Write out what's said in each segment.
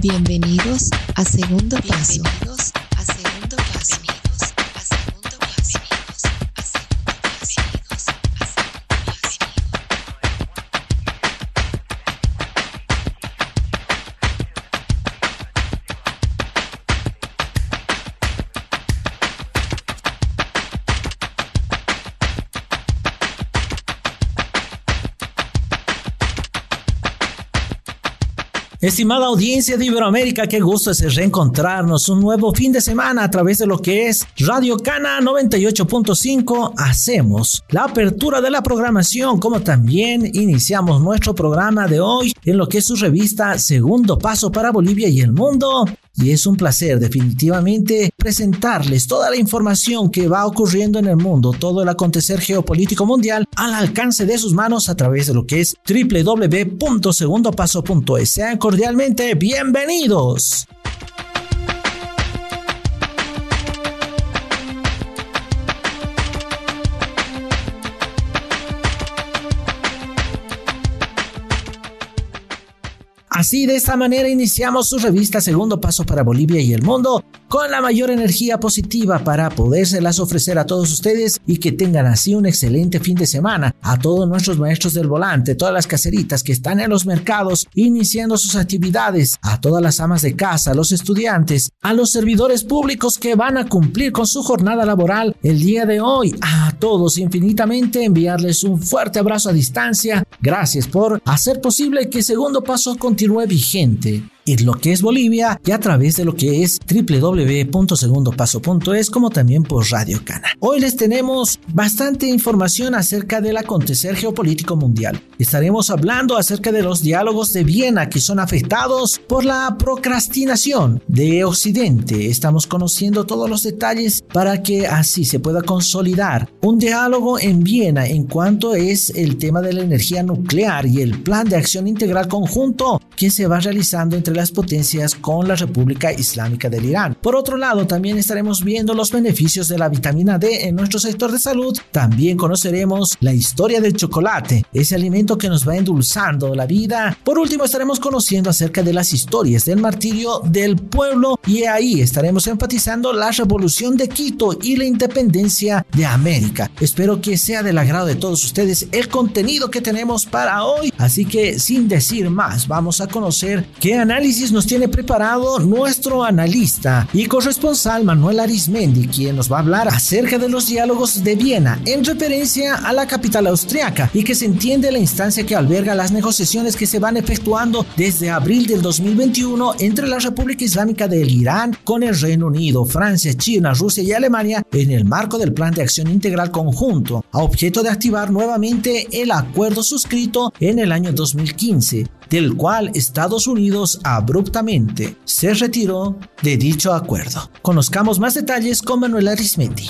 Bienvenidos a Segundo Paso. Estimada audiencia de Iberoamérica, qué gusto es reencontrarnos un nuevo fin de semana a través de lo que es Radio Cana 98.5. Hacemos la apertura de la programación, como también iniciamos nuestro programa de hoy en lo que es su revista Segundo Paso para Bolivia y el Mundo y es un placer definitivamente presentarles toda la información que va ocurriendo en el mundo, todo el acontecer geopolítico mundial al alcance de sus manos a través de lo que es www.segundopaso.es. Sean cordialmente bienvenidos. Así de esta manera iniciamos su revista Segundo Paso para Bolivia y el Mundo con la mayor energía positiva para podérselas ofrecer a todos ustedes y que tengan así un excelente fin de semana. A todos nuestros maestros del volante, todas las caseritas que están en los mercados iniciando sus actividades, a todas las amas de casa, a los estudiantes, a los servidores públicos que van a cumplir con su jornada laboral el día de hoy, a todos infinitamente enviarles un fuerte abrazo a distancia. Gracias por hacer posible que Segundo Paso continúe vigente en lo que es Bolivia y a través de lo que es www.segundopaso.es como también por Radio Cana. Hoy les tenemos bastante información acerca del acontecer geopolítico mundial. Estaremos hablando acerca de los diálogos de Viena que son afectados por la procrastinación de Occidente. Estamos conociendo todos los detalles para que así se pueda consolidar un diálogo en Viena en cuanto es el tema de la energía nuclear y el plan de acción integral conjunto que se va realizando entre las potencias con la República Islámica del Irán. Por otro lado, también estaremos viendo los beneficios de la vitamina D en nuestro sector de salud. También conoceremos la historia del chocolate, ese alimento que nos va endulzando la vida. Por último, estaremos conociendo acerca de las historias del martirio del pueblo y ahí estaremos enfatizando la revolución de Quito y la independencia de América. Espero que sea del agrado de todos ustedes el contenido que tenemos para hoy. Así que sin decir más, vamos a conocer qué análisis nos tiene preparado nuestro analista y corresponsal Manuel Arismendi, quien nos va a hablar acerca de los diálogos de Viena en referencia a la capital austriaca y que se entiende la instancia que alberga las negociaciones que se van efectuando desde abril del 2021 entre la República Islámica del Irán con el Reino Unido, Francia, China, Rusia y Alemania en el marco del Plan de Acción Integral Conjunto, a objeto de activar nuevamente el acuerdo suscrito en el año 2015 del cual Estados Unidos abruptamente se retiró de dicho acuerdo. Conozcamos más detalles con Manuel Arismendi.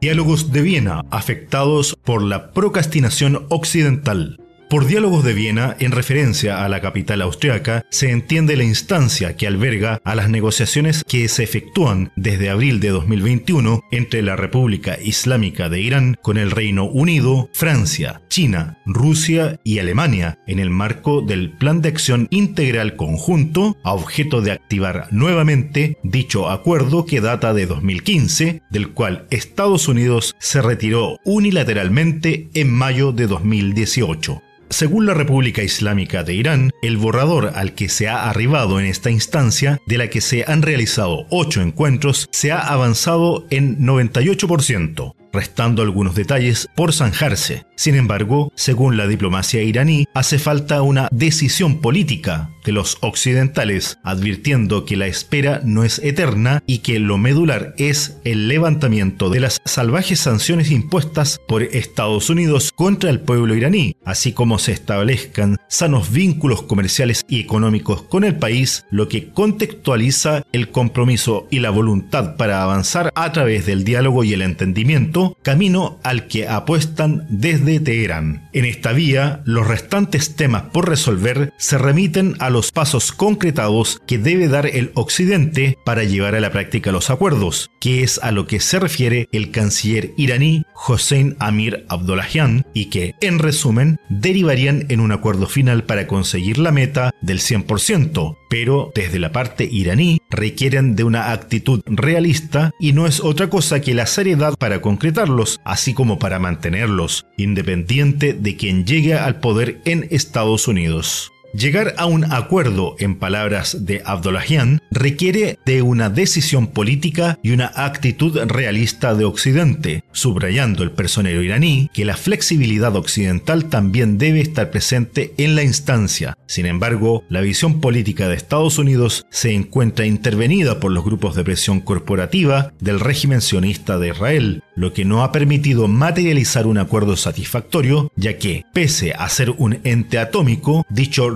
Diálogos de Viena afectados por la procrastinación occidental. Por diálogos de Viena, en referencia a la capital austriaca, se entiende la instancia que alberga a las negociaciones que se efectúan desde abril de 2021 entre la República Islámica de Irán con el Reino Unido, Francia, China, Rusia y Alemania en el marco del Plan de Acción Integral Conjunto a objeto de activar nuevamente dicho acuerdo que data de 2015, del cual Estados Unidos se retiró unilateralmente en mayo de 2018. Según la República Islámica de Irán, el borrador al que se ha arribado en esta instancia, de la que se han realizado ocho encuentros, se ha avanzado en 98% restando algunos detalles por zanjarse. Sin embargo, según la diplomacia iraní, hace falta una decisión política de los occidentales, advirtiendo que la espera no es eterna y que lo medular es el levantamiento de las salvajes sanciones impuestas por Estados Unidos contra el pueblo iraní, así como se establezcan sanos vínculos comerciales y económicos con el país, lo que contextualiza el compromiso y la voluntad para avanzar a través del diálogo y el entendimiento camino al que apuestan desde Teherán. En esta vía, los restantes temas por resolver se remiten a los pasos concretados que debe dar el Occidente para llevar a la práctica los acuerdos, que es a lo que se refiere el canciller iraní Hossein Amir Abdollahian y que, en resumen, derivarían en un acuerdo final para conseguir la meta del 100%, pero desde la parte iraní requieren de una actitud realista y no es otra cosa que la seriedad para concretarlos, así como para mantenerlos, independiente de quien llegue al poder en Estados Unidos. Llegar a un acuerdo, en palabras de Abdollahian, requiere de una decisión política y una actitud realista de Occidente, subrayando el personero iraní que la flexibilidad occidental también debe estar presente en la instancia. Sin embargo, la visión política de Estados Unidos se encuentra intervenida por los grupos de presión corporativa del régimen sionista de Israel, lo que no ha permitido materializar un acuerdo satisfactorio, ya que, pese a ser un ente atómico, dicho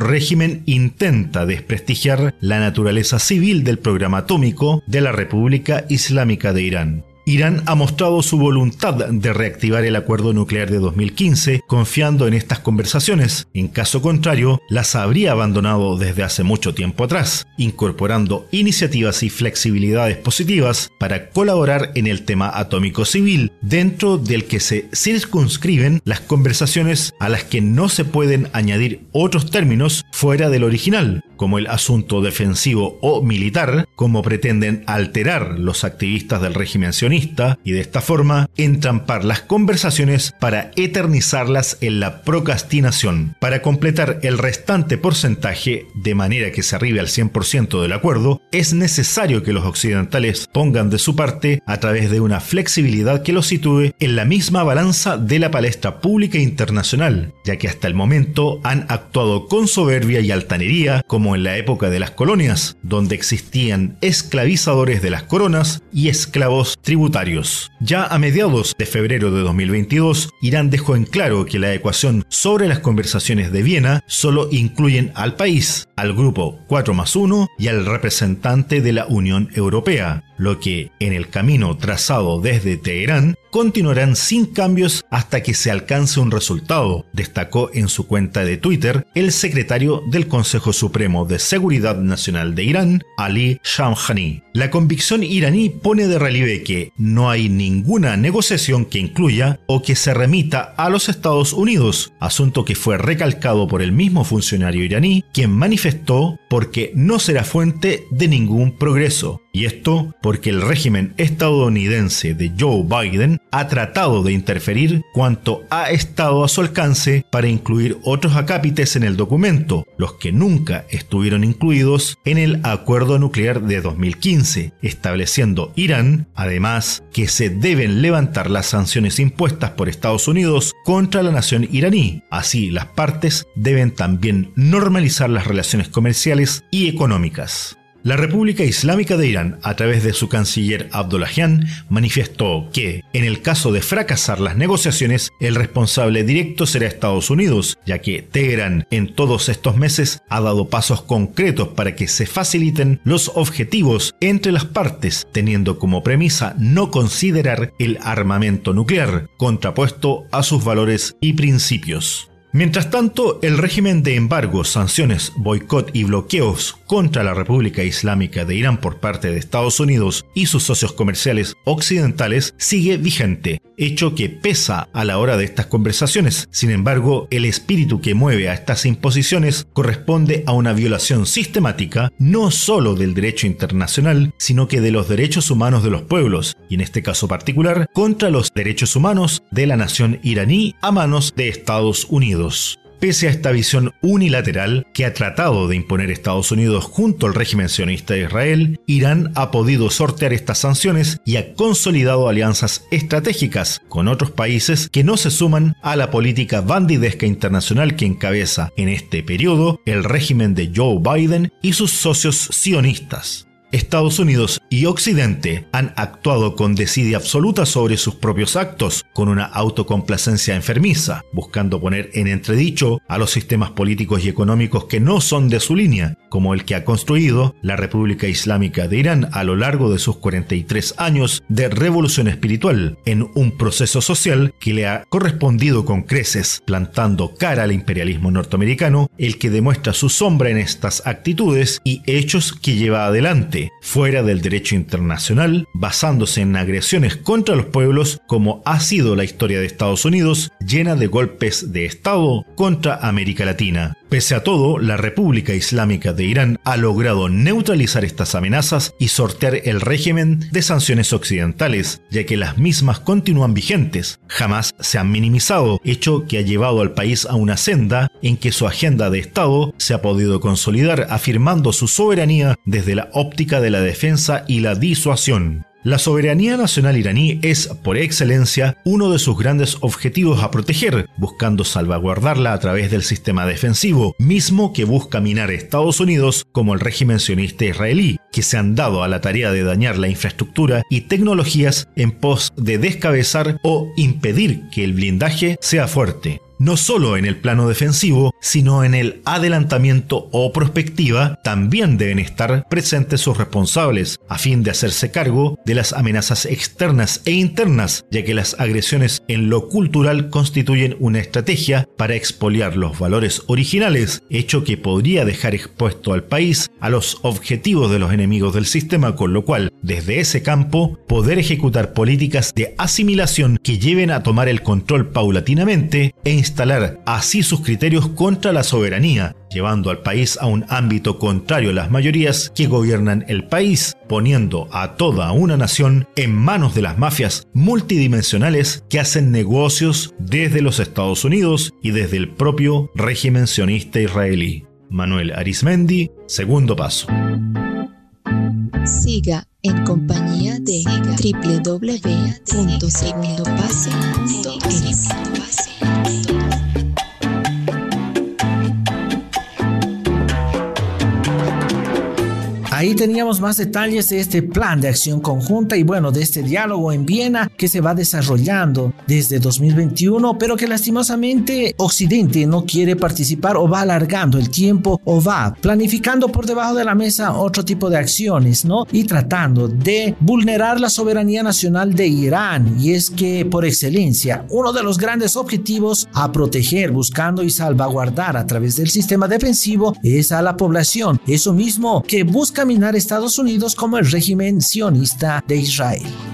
intenta desprestigiar la naturaleza civil del programa atómico de la República Islámica de Irán. Irán ha mostrado su voluntad de reactivar el acuerdo nuclear de 2015 confiando en estas conversaciones. En caso contrario, las habría abandonado desde hace mucho tiempo atrás, incorporando iniciativas y flexibilidades positivas para colaborar en el tema atómico civil, dentro del que se circunscriben las conversaciones a las que no se pueden añadir otros términos fuera del original, como el asunto defensivo o militar, como pretenden alterar los activistas del régimen sionista, y de esta forma entrampar las conversaciones para eternizarlas en la procrastinación. Para completar el restante porcentaje, de manera que se arribe al 100% del acuerdo, es necesario que los occidentales pongan de su parte a través de una flexibilidad que los sitúe en la misma balanza de la palestra pública internacional, ya que hasta el momento han actuado con soberbia y altanería como en la época de las colonias, donde existían esclavizadores de las coronas y esclavos tributarios. Ya a mediados de febrero de 2022, Irán dejó en claro que la ecuación sobre las conversaciones de Viena solo incluyen al país, al grupo 4 más 1 y al representante de la Unión Europea, lo que, en el camino trazado desde Teherán, continuarán sin cambios hasta que se alcance un resultado, destacó en su cuenta de Twitter el secretario del Consejo Supremo de Seguridad Nacional de Irán, Ali Shamkhani. La convicción iraní pone de relieve que no hay ninguna negociación que incluya o que se remita a los Estados Unidos, asunto que fue recalcado por el mismo funcionario iraní, quien manifestó porque no será fuente de ningún progreso. Y esto porque el régimen estadounidense de Joe Biden ha tratado de interferir cuanto ha estado a su alcance para incluir otros acápites en el documento, los que nunca estuvieron incluidos en el acuerdo nuclear de 2015, estableciendo Irán, además, que se deben levantar las sanciones impuestas por Estados Unidos contra la nación iraní. Así, las partes deben también normalizar las relaciones comerciales y económicas. La República Islámica de Irán, a través de su canciller Abdullahian, manifestó que, en el caso de fracasar las negociaciones, el responsable directo será Estados Unidos, ya que Teherán en todos estos meses ha dado pasos concretos para que se faciliten los objetivos entre las partes, teniendo como premisa no considerar el armamento nuclear, contrapuesto a sus valores y principios. Mientras tanto, el régimen de embargos, sanciones, boicot y bloqueos contra la República Islámica de Irán por parte de Estados Unidos y sus socios comerciales occidentales sigue vigente, hecho que pesa a la hora de estas conversaciones. Sin embargo, el espíritu que mueve a estas imposiciones corresponde a una violación sistemática no solo del derecho internacional, sino que de los derechos humanos de los pueblos, y en este caso particular, contra los derechos humanos de la nación iraní a manos de Estados Unidos. Pese a esta visión unilateral que ha tratado de imponer Estados Unidos junto al régimen sionista de Israel, Irán ha podido sortear estas sanciones y ha consolidado alianzas estratégicas con otros países que no se suman a la política bandidesca internacional que encabeza en este periodo el régimen de Joe Biden y sus socios sionistas. Estados Unidos y Occidente han actuado con desidia absoluta sobre sus propios actos, con una autocomplacencia enfermiza, buscando poner en entredicho a los sistemas políticos y económicos que no son de su línea, como el que ha construido la República Islámica de Irán a lo largo de sus 43 años de revolución espiritual, en un proceso social que le ha correspondido con creces, plantando cara al imperialismo norteamericano, el que demuestra su sombra en estas actitudes y hechos que lleva adelante, fuera del derecho internacional, basándose en agresiones contra los pueblos como ha sido la historia de Estados Unidos, llena de golpes de Estado contra América Latina. Pese a todo, la República Islámica de Irán ha logrado neutralizar estas amenazas y sortear el régimen de sanciones occidentales, ya que las mismas continúan vigentes, jamás se han minimizado, hecho que ha llevado al país a una senda en que su agenda de Estado se ha podido consolidar afirmando su soberanía desde la óptica de la defensa y la disuasión. La soberanía nacional iraní es, por excelencia, uno de sus grandes objetivos a proteger, buscando salvaguardarla a través del sistema defensivo, mismo que busca minar Estados Unidos como el régimen sionista israelí, que se han dado a la tarea de dañar la infraestructura y tecnologías en pos de descabezar o impedir que el blindaje sea fuerte no solo en el plano defensivo, sino en el adelantamiento o prospectiva, también deben estar presentes sus responsables, a fin de hacerse cargo de las amenazas externas e internas, ya que las agresiones en lo cultural constituyen una estrategia para expoliar los valores originales, hecho que podría dejar expuesto al país a los objetivos de los enemigos del sistema, con lo cual, desde ese campo, poder ejecutar políticas de asimilación que lleven a tomar el control paulatinamente e instalar así sus criterios contra la soberanía, llevando al país a un ámbito contrario a las mayorías que gobiernan el país, poniendo a toda una nación en manos de las mafias multidimensionales que hacen negocios desde los Estados Unidos y desde el propio régimen sionista israelí. Manuel Arismendi, segundo paso. Siga en compañía de www.segundopase.es. teníamos más detalles de este plan de acción conjunta y bueno, de este diálogo en Viena que se va desarrollando desde 2021, pero que lastimosamente Occidente no quiere participar o va alargando el tiempo o va planificando por debajo de la mesa otro tipo de acciones, ¿no? Y tratando de vulnerar la soberanía nacional de Irán. Y es que por excelencia, uno de los grandes objetivos a proteger, buscando y salvaguardar a través del sistema defensivo es a la población. Eso mismo que busca Estados Unidos como el régimen sionista de Israel.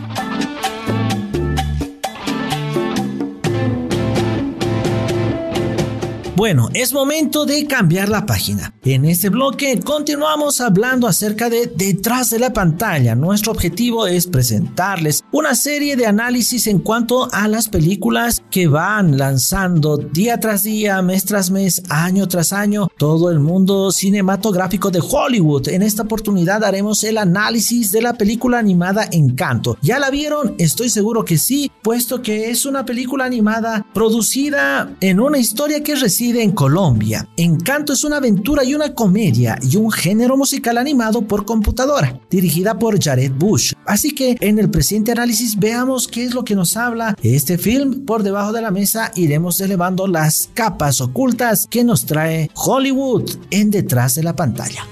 Bueno, es momento de cambiar la página. En este bloque continuamos hablando acerca de detrás de la pantalla. Nuestro objetivo es presentarles una serie de análisis en cuanto a las películas que van lanzando día tras día, mes tras mes, año tras año, todo el mundo cinematográfico de Hollywood. En esta oportunidad haremos el análisis de la película animada Encanto. ¿Ya la vieron? Estoy seguro que sí, puesto que es una película animada producida en una historia que recibe en Colombia. Encanto es una aventura y una comedia y un género musical animado por computadora, dirigida por Jared Bush. Así que en el presente análisis veamos qué es lo que nos habla este film. Por debajo de la mesa iremos elevando las capas ocultas que nos trae Hollywood en detrás de la pantalla.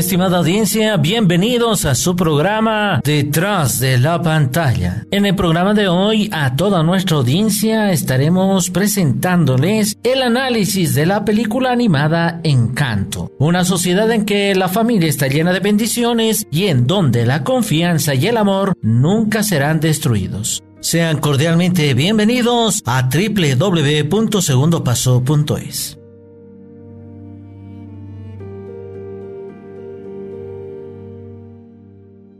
Estimada audiencia, bienvenidos a su programa Detrás de la pantalla. En el programa de hoy, a toda nuestra audiencia estaremos presentándoles el análisis de la película animada Encanto, una sociedad en que la familia está llena de bendiciones y en donde la confianza y el amor nunca serán destruidos. Sean cordialmente bienvenidos a www.segundopaso.es.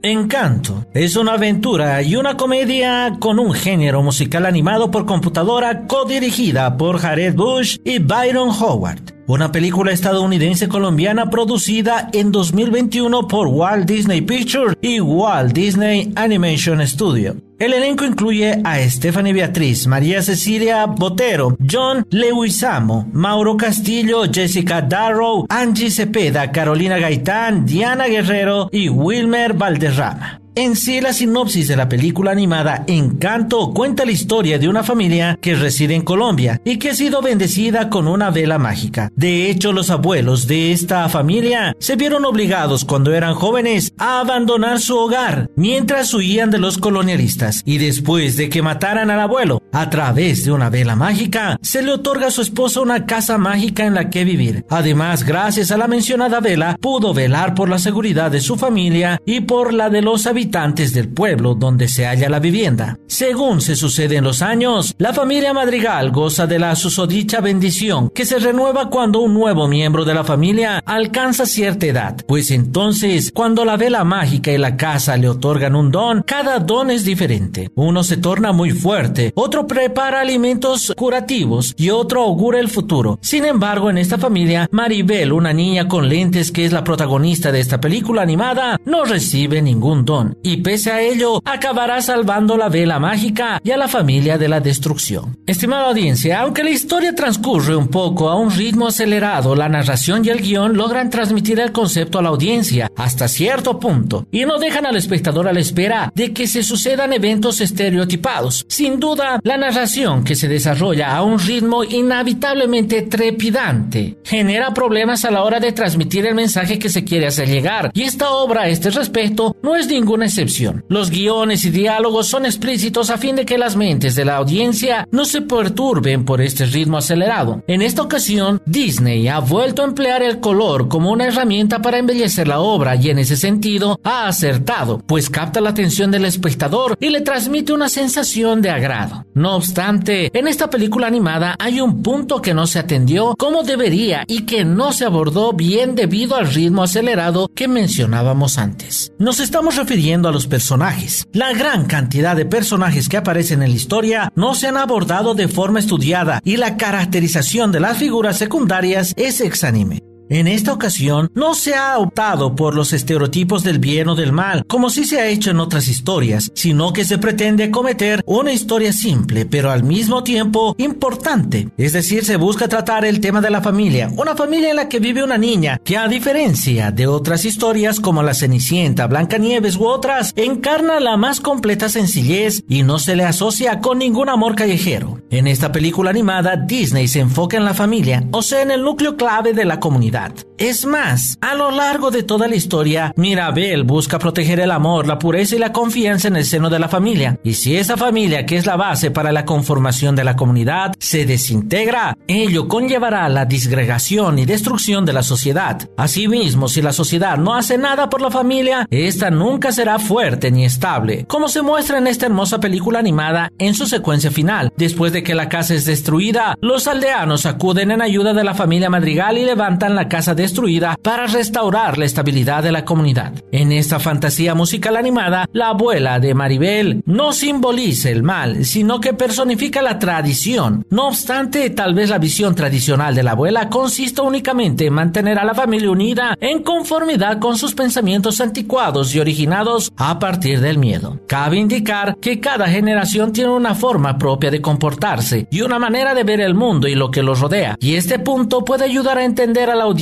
Encanto es una aventura y una comedia con un género musical animado por computadora codirigida por Jared Bush y Byron Howard. Una película estadounidense colombiana producida en 2021 por Walt Disney Pictures y Walt Disney Animation Studio. El elenco incluye a Stephanie Beatriz, María Cecilia Botero, John Leguizamo, Mauro Castillo, Jessica Darrow, Angie Cepeda, Carolina Gaitán, Diana Guerrero y Wilmer Valderrama. En sí, la sinopsis de la película animada Encanto cuenta la historia de una familia que reside en Colombia y que ha sido bendecida con una vela mágica. De hecho, los abuelos de esta familia se vieron obligados cuando eran jóvenes a abandonar su hogar mientras huían de los colonialistas y después de que mataran al abuelo, a través de una vela mágica, se le otorga a su esposa una casa mágica en la que vivir. Además, gracias a la mencionada vela, pudo velar por la seguridad de su familia y por la de los habitantes habitantes del pueblo donde se halla la vivienda. Según se sucede en los años, la familia Madrigal goza de la susodicha bendición que se renueva cuando un nuevo miembro de la familia alcanza cierta edad, pues entonces cuando la vela mágica y la casa le otorgan un don, cada don es diferente. Uno se torna muy fuerte, otro prepara alimentos curativos y otro augura el futuro. Sin embargo, en esta familia, Maribel, una niña con lentes que es la protagonista de esta película animada, no recibe ningún don y pese a ello acabará salvando la vela mágica y a la familia de la destrucción. Estimada audiencia, aunque la historia transcurre un poco a un ritmo acelerado, la narración y el guion logran transmitir el concepto a la audiencia hasta cierto punto y no dejan al espectador a la espera de que se sucedan eventos estereotipados. Sin duda, la narración que se desarrolla a un ritmo inevitablemente trepidante genera problemas a la hora de transmitir el mensaje que se quiere hacer llegar y esta obra a este respecto no es excepción. Los guiones y diálogos son explícitos a fin de que las mentes de la audiencia no se perturben por este ritmo acelerado. En esta ocasión, Disney ha vuelto a emplear el color como una herramienta para embellecer la obra y en ese sentido ha acertado, pues capta la atención del espectador y le transmite una sensación de agrado. No obstante, en esta película animada hay un punto que no se atendió como debería y que no se abordó bien debido al ritmo acelerado que mencionábamos antes. Nos estamos refiriendo a los personajes. La gran cantidad de personajes que aparecen en la historia no se han abordado de forma estudiada y la caracterización de las figuras secundarias es exánime. En esta ocasión, no se ha optado por los estereotipos del bien o del mal, como sí se ha hecho en otras historias, sino que se pretende cometer una historia simple, pero al mismo tiempo importante. Es decir, se busca tratar el tema de la familia, una familia en la que vive una niña, que a diferencia de otras historias como La Cenicienta, Blancanieves u otras, encarna la más completa sencillez y no se le asocia con ningún amor callejero. En esta película animada, Disney se enfoca en la familia, o sea, en el núcleo clave de la comunidad es más, a lo largo de toda la historia, Mirabel busca proteger el amor, la pureza y la confianza en el seno de la familia. Y si esa familia, que es la base para la conformación de la comunidad, se desintegra, ello conllevará la disgregación y destrucción de la sociedad. Asimismo, si la sociedad no hace nada por la familia, esta nunca será fuerte ni estable, como se muestra en esta hermosa película animada en su secuencia final. Después de que la casa es destruida, los aldeanos acuden en ayuda de la familia Madrigal y levantan la casa destruida para restaurar la estabilidad de la comunidad. En esta fantasía musical animada, la abuela de Maribel no simboliza el mal, sino que personifica la tradición. No obstante, tal vez la visión tradicional de la abuela consiste únicamente en mantener a la familia unida en conformidad con sus pensamientos anticuados y originados a partir del miedo. Cabe indicar que cada generación tiene una forma propia de comportarse y una manera de ver el mundo y lo que los rodea. Y este punto puede ayudar a entender a la audiencia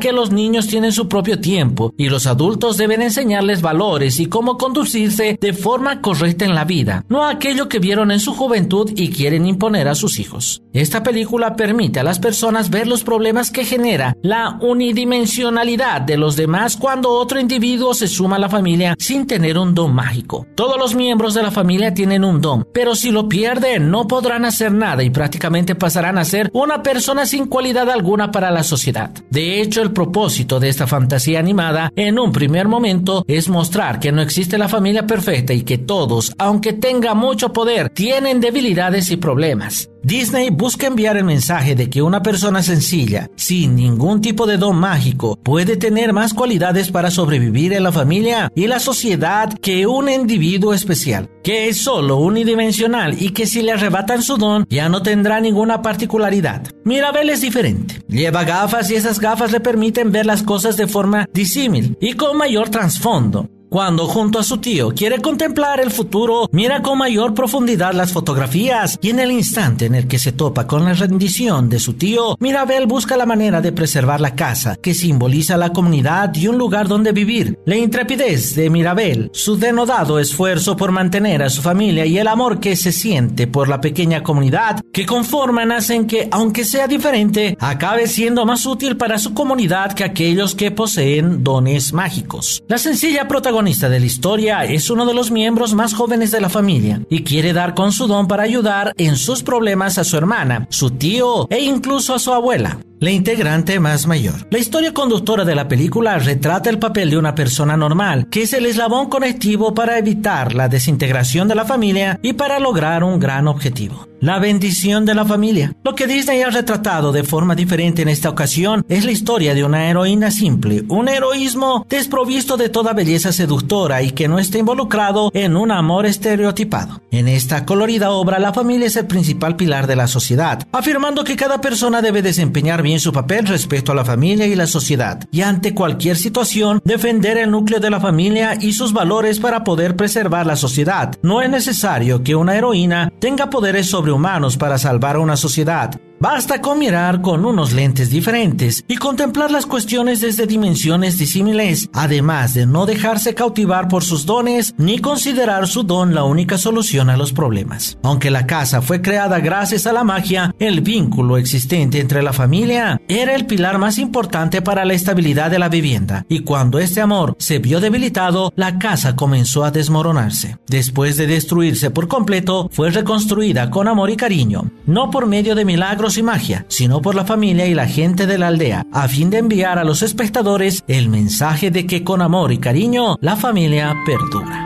que los niños tienen su propio tiempo y los adultos deben enseñarles valores y cómo conducirse de forma correcta en la vida, no aquello que vieron en su juventud y quieren imponer a sus hijos. Esta película permite a las personas ver los problemas que genera la unidimensionalidad de los demás cuando otro individuo se suma a la familia sin tener un don mágico. Todos los miembros de la familia tienen un don, pero si lo pierden no podrán hacer nada y prácticamente pasarán a ser una persona sin cualidad alguna para la sociedad. De hecho, el propósito de esta fantasía animada en un primer momento es mostrar que no existe la familia perfecta y que todos, aunque tenga mucho poder, tienen debilidades y problemas. Disney busca enviar el mensaje de que una persona sencilla, sin ningún tipo de don mágico, puede tener más cualidades para sobrevivir en la familia y la sociedad que un individuo especial, que es solo unidimensional y que si le arrebatan su don ya no tendrá ninguna particularidad. Mirabel es diferente. Lleva gafas y esas gafas le permiten ver las cosas de forma disímil y con mayor trasfondo. Cuando junto a su tío quiere contemplar el futuro, mira con mayor profundidad las fotografías y en el instante en el que se topa con la rendición de su tío, Mirabel busca la manera de preservar la casa, que simboliza la comunidad y un lugar donde vivir. La intrepidez de Mirabel, su denodado esfuerzo por mantener a su familia y el amor que se siente por la pequeña comunidad que conforman hacen que, aunque sea diferente, acabe siendo más útil para su comunidad que aquellos que poseen dones mágicos. La sencilla protagonista protagonista de la historia es uno de los miembros más jóvenes de la familia y quiere dar con su don para ayudar en sus problemas a su hermana, su tío e incluso a su abuela la integrante más mayor. La historia conductora de la película retrata el papel de una persona normal, que es el eslabón conectivo para evitar la desintegración de la familia y para lograr un gran objetivo. La bendición de la familia. Lo que Disney ha retratado de forma diferente en esta ocasión es la historia de una heroína simple, un heroísmo desprovisto de toda belleza seductora y que no está involucrado en un amor estereotipado. En esta colorida obra, la familia es el principal pilar de la sociedad, afirmando que cada persona debe desempeñar su papel respecto a la familia y la sociedad, y ante cualquier situación defender el núcleo de la familia y sus valores para poder preservar la sociedad. No es necesario que una heroína tenga poderes sobrehumanos para salvar a una sociedad. Basta con mirar con unos lentes diferentes y contemplar las cuestiones desde dimensiones disímiles, además de no dejarse cautivar por sus dones ni considerar su don la única solución a los problemas. Aunque la casa fue creada gracias a la magia, el vínculo existente entre la familia era el pilar más importante para la estabilidad de la vivienda, y cuando este amor se vio debilitado, la casa comenzó a desmoronarse. Después de destruirse por completo, fue reconstruida con amor y cariño, no por medio de milagros y magia, sino por la familia y la gente de la aldea, a fin de enviar a los espectadores el mensaje de que con amor y cariño la familia perdura.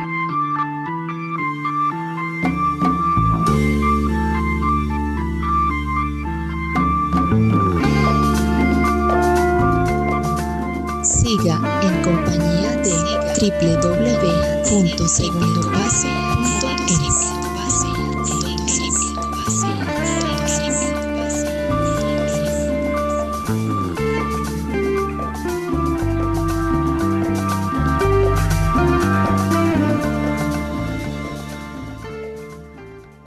Siga en compañía de www.segundopaso.es.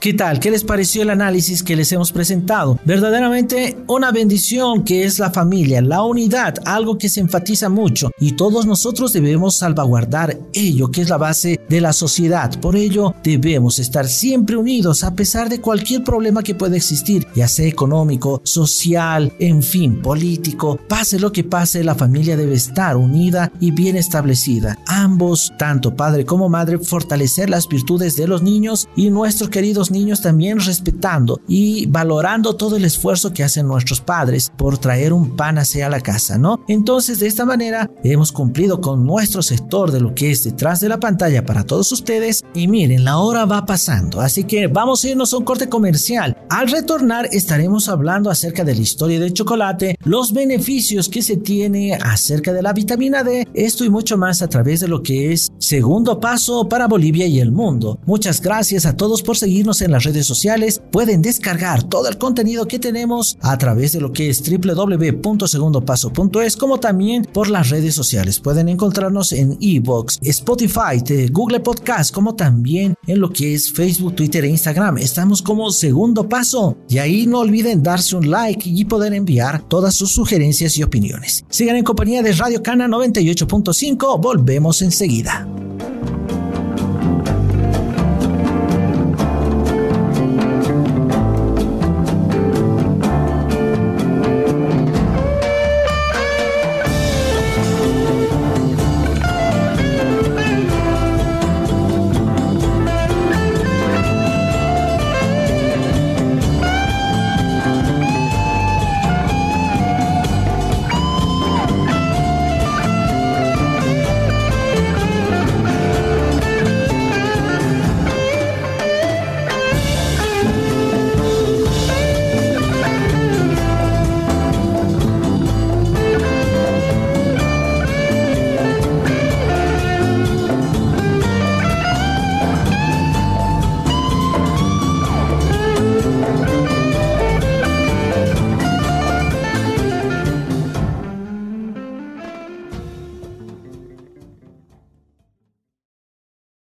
¿Qué tal? ¿Qué les pareció el análisis que les hemos presentado? Verdaderamente una bendición que es la familia, la unidad, algo que se enfatiza mucho y todos nosotros debemos salvaguardar ello que es la base de la sociedad. Por ello debemos estar siempre unidos a pesar de cualquier problema que pueda existir, ya sea económico, social, en fin, político. Pase lo que pase, la familia debe estar unida y bien establecida. Ambos, tanto padre como madre, fortalecer las virtudes de los niños y nuestros queridos niños también respetando y valorando todo el esfuerzo que hacen nuestros padres por traer un pan hacia la casa, ¿no? Entonces, de esta manera, hemos cumplido con nuestro sector de lo que es detrás de la pantalla para todos ustedes. Y miren, la hora va pasando, así que vamos a irnos a un corte comercial. Al retornar, estaremos hablando acerca de la historia del chocolate, los beneficios que se tiene acerca de la vitamina D, esto y mucho más a través de lo que es Segundo Paso para Bolivia y el mundo. Muchas gracias a todos por seguirnos en las redes sociales, pueden descargar todo el contenido que tenemos a través de lo que es www.segundopaso.es, como también por las redes sociales. Pueden encontrarnos en Evox, Spotify, Google Podcast, como también en lo que es Facebook, Twitter e Instagram. Estamos como Segundo Paso. Y ahí no olviden darse un like y poder enviar todas sus sugerencias y opiniones. Sigan en compañía de Radio Cana 98.5. Volvemos enseguida.